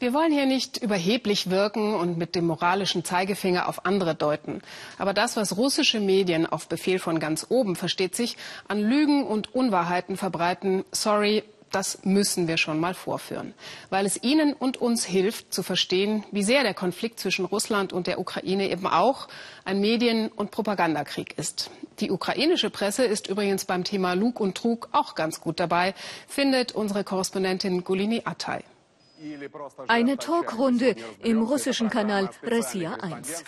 Wir wollen hier nicht überheblich wirken und mit dem moralischen Zeigefinger auf andere deuten. Aber das, was russische Medien auf Befehl von ganz oben, versteht sich, an Lügen und Unwahrheiten verbreiten, sorry, das müssen wir schon mal vorführen, weil es Ihnen und uns hilft zu verstehen, wie sehr der Konflikt zwischen Russland und der Ukraine eben auch ein Medien- und Propagandakrieg ist. Die ukrainische Presse ist übrigens beim Thema Lug und Trug auch ganz gut dabei, findet unsere Korrespondentin Gulini Atay. Eine Talkrunde im russischen Kanal Russia 1.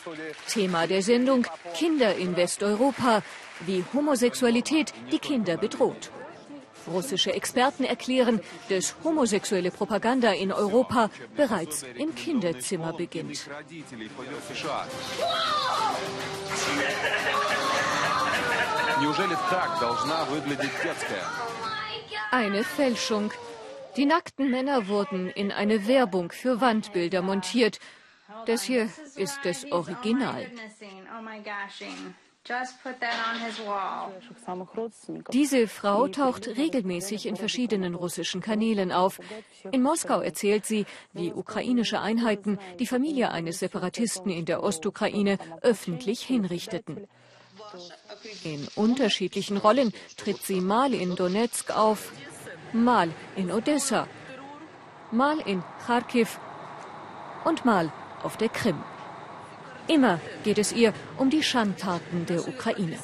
Thema der Sendung Kinder in Westeuropa, wie Homosexualität die Kinder bedroht. Russische Experten erklären, dass homosexuelle Propaganda in Europa bereits im Kinderzimmer beginnt. Eine Fälschung. Die nackten Männer wurden in eine Werbung für Wandbilder montiert. Das hier ist das Original. Diese Frau taucht regelmäßig in verschiedenen russischen Kanälen auf. In Moskau erzählt sie, wie ukrainische Einheiten die Familie eines Separatisten in der Ostukraine öffentlich hinrichteten. In unterschiedlichen Rollen tritt sie mal in Donetsk auf, mal in Odessa, mal in Kharkiv und mal auf der Krim. Immer geht es ihr um die Schandtaten der Ukraine.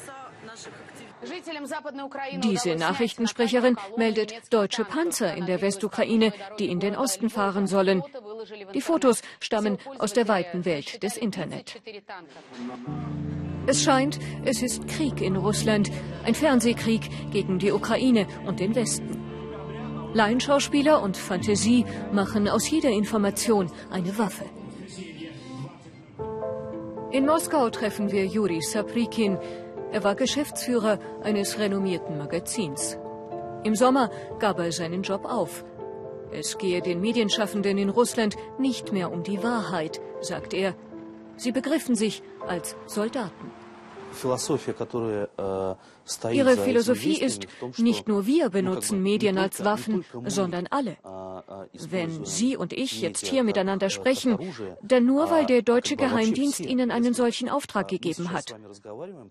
Diese Nachrichtensprecherin meldet deutsche Panzer in der Westukraine, die in den Osten fahren sollen. Die Fotos stammen aus der weiten Welt des Internet. Es scheint, es ist Krieg in Russland, ein Fernsehkrieg gegen die Ukraine und den Westen. Laienschauspieler und Fantasie machen aus jeder Information eine Waffe. In Moskau treffen wir Juri Saprikin. Er war Geschäftsführer eines renommierten Magazins. Im Sommer gab er seinen Job auf. Es gehe den Medienschaffenden in Russland nicht mehr um die Wahrheit, sagt er. Sie begriffen sich als Soldaten. Ihre Philosophie ist, nicht nur wir benutzen Medien als Waffen, sondern alle. Wenn Sie und ich jetzt hier miteinander sprechen, dann nur, weil der deutsche Geheimdienst Ihnen einen solchen Auftrag gegeben hat.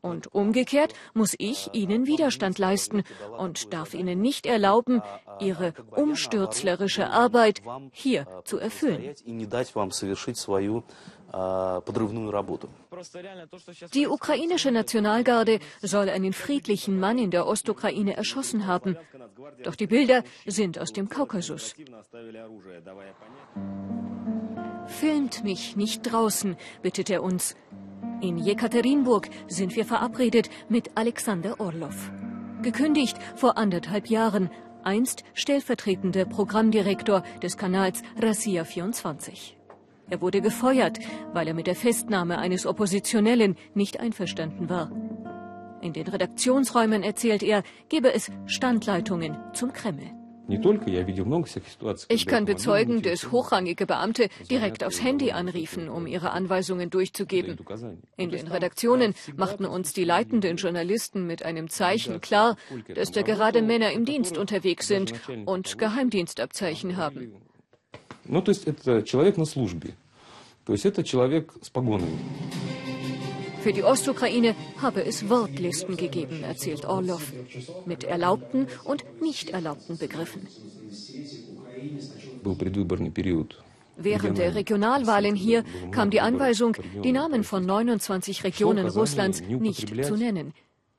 Und umgekehrt muss ich Ihnen Widerstand leisten und darf Ihnen nicht erlauben, Ihre umstürzlerische Arbeit hier zu erfüllen. Die ukrainische Nationalgarde soll einen friedlichen Mann in der Ostukraine erschossen haben. Doch die Bilder sind aus dem Kaukasus. Filmt mich nicht draußen, bittet er uns. In Jekaterinburg sind wir verabredet mit Alexander Orlov. Gekündigt vor anderthalb Jahren, einst stellvertretender Programmdirektor des Kanals Rassia 24. Er wurde gefeuert, weil er mit der Festnahme eines Oppositionellen nicht einverstanden war. In den Redaktionsräumen, erzählt er, gebe es Standleitungen zum Kreml. Ich kann bezeugen, dass hochrangige Beamte direkt aufs Handy anriefen, um ihre Anweisungen durchzugeben. In den Redaktionen machten uns die leitenden Journalisten mit einem Zeichen klar, dass da gerade Männer im Dienst unterwegs sind und Geheimdienstabzeichen haben. Ну, то есть это человек на службе. То есть это человек с погонами. Für die Ostukraine habe es Wortlisten gegeben, erzählt Orlov, mit erlaubten und nicht erlaubten Begriffen. Während der Regionalwahlen hier kam die Anweisung, die Namen von 29 Regionen Russlands nicht zu nennen.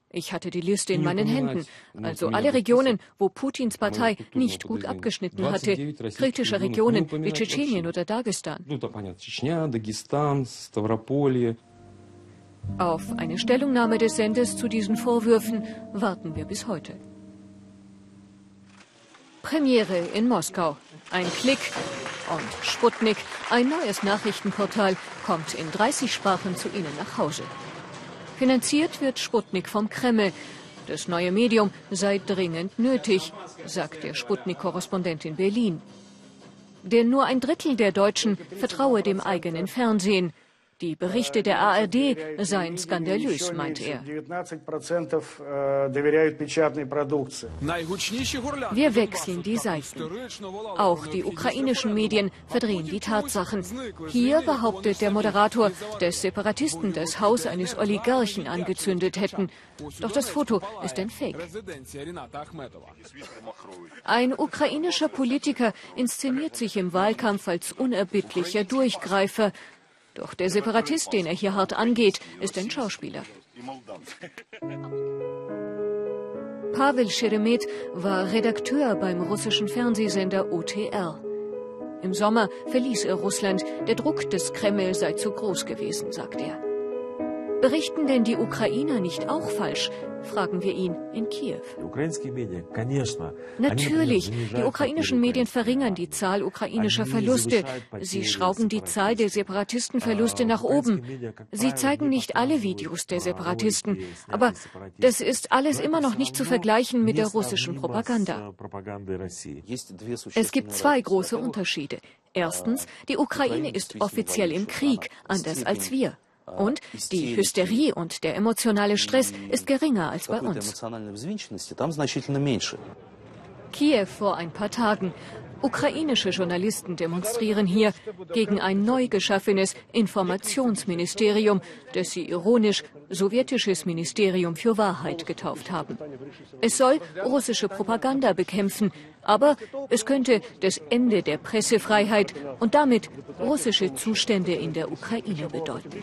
Ich hatte die Liste in meinen Händen, also alle Regionen, wo Putins Partei nicht gut abgeschnitten hatte, kritische Regionen wie Tschetschenien oder Dagestan. Auf eine Stellungnahme des Senders zu diesen Vorwürfen warten wir bis heute. Premiere in Moskau. Ein Klick und Sputnik, ein neues Nachrichtenportal, kommt in 30 Sprachen zu Ihnen nach Hause. Finanziert wird Sputnik vom Kreml. Das neue Medium sei dringend nötig, sagt der Sputnik-Korrespondent in Berlin. Denn nur ein Drittel der Deutschen vertraue dem eigenen Fernsehen. Die Berichte der ARD seien skandalös, meint er. Wir wechseln die Seiten. Auch die ukrainischen Medien verdrehen die Tatsachen. Hier behauptet der Moderator, dass Separatisten das Haus eines Oligarchen angezündet hätten. Doch das Foto ist ein Fake. Ein ukrainischer Politiker inszeniert sich im Wahlkampf als unerbittlicher Durchgreifer. Doch der Separatist, den er hier hart angeht, ist ein Schauspieler. Pavel Scheremet war Redakteur beim russischen Fernsehsender OTR. Im Sommer verließ er Russland. Der Druck des Kreml sei zu groß gewesen, sagt er. Berichten denn die Ukrainer nicht auch falsch? fragen wir ihn in Kiew. Natürlich, die ukrainischen Medien verringern die Zahl ukrainischer Verluste. Sie schrauben die Zahl der Separatistenverluste nach oben. Sie zeigen nicht alle Videos der Separatisten. Aber das ist alles immer noch nicht zu vergleichen mit der russischen Propaganda. Es gibt zwei große Unterschiede. Erstens, die Ukraine ist offiziell im Krieg, anders als wir. Und die Hysterie und der emotionale Stress ist geringer als bei uns. Kiew vor ein paar Tagen. Ukrainische Journalisten demonstrieren hier gegen ein neu geschaffenes Informationsministerium, das sie ironisch sowjetisches Ministerium für Wahrheit getauft haben. Es soll russische Propaganda bekämpfen, aber es könnte das Ende der Pressefreiheit und damit russische Zustände in der Ukraine bedeuten.